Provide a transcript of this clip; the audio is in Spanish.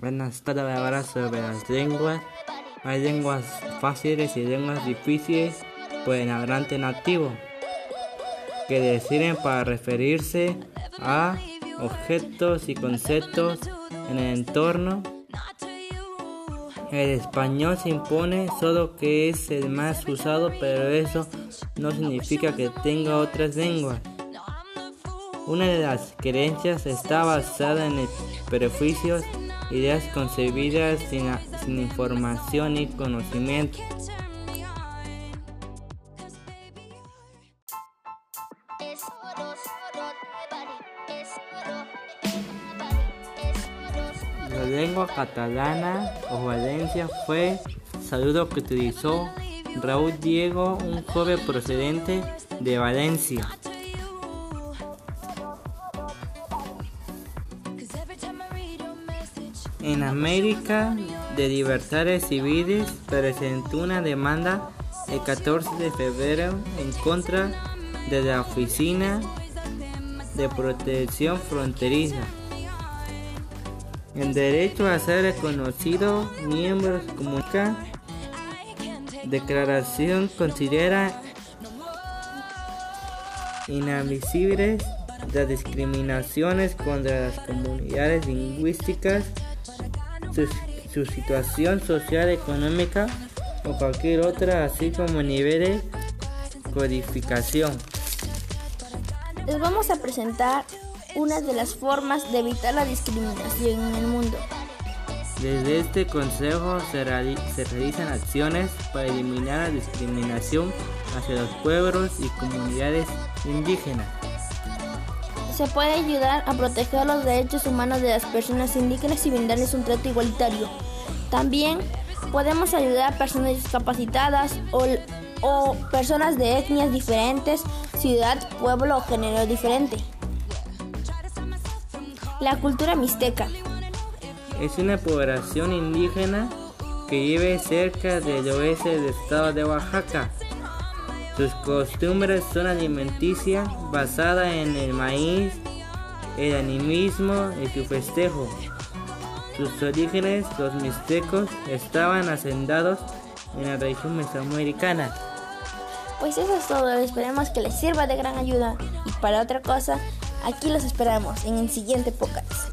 Voy a hablar sobre las lenguas. Hay lenguas fáciles y lenguas difíciles por el hablante nativo, que deciden para referirse a objetos y conceptos en el entorno. El español se impone solo que es el más usado, pero eso no significa que tenga otras lenguas. Una de las creencias está basada en prejuicios, ideas concebidas sin, información y conocimiento. La lengua catalana o Valencia fue saludo que utilizó Raúl Diego, un joven procedente de Valencia. En América de Libertades Civiles presentó una demanda el 14 de febrero en contra de la Oficina de Protección Fronteriza. El derecho a ser reconocido miembros comunica declaración considera inadmisibles las discriminaciones contra las comunidades lingüísticas su, situación social, económica o cualquier otra, así como niveles de codificación. Les vamos a presentar una de las formas de evitar la discriminación en el mundo. Desde este consejo se, se, realizan acciones para eliminar la discriminación hacia los pueblos y comunidades indígenas se puede ayudar a proteger los derechos humanos de las personas indígenas y brindarles un trato igualitario. También podemos ayudar a personas discapacitadas o, o personas de etnias diferentes, ciudad, pueblo o género diferente. La cultura mixteca. Es una población indígena que vive cerca del oeste del estado de Oaxaca. Sus costumbres son alimenticias basadas en el maíz, el animismo y su festejo. Sus orígenes, los mixtecos, estaban asentados en la región mesoamericana. Pues eso es todo, esperemos que les sirva de gran ayuda. Y para otra cosa, aquí los esperamos en el siguiente podcast.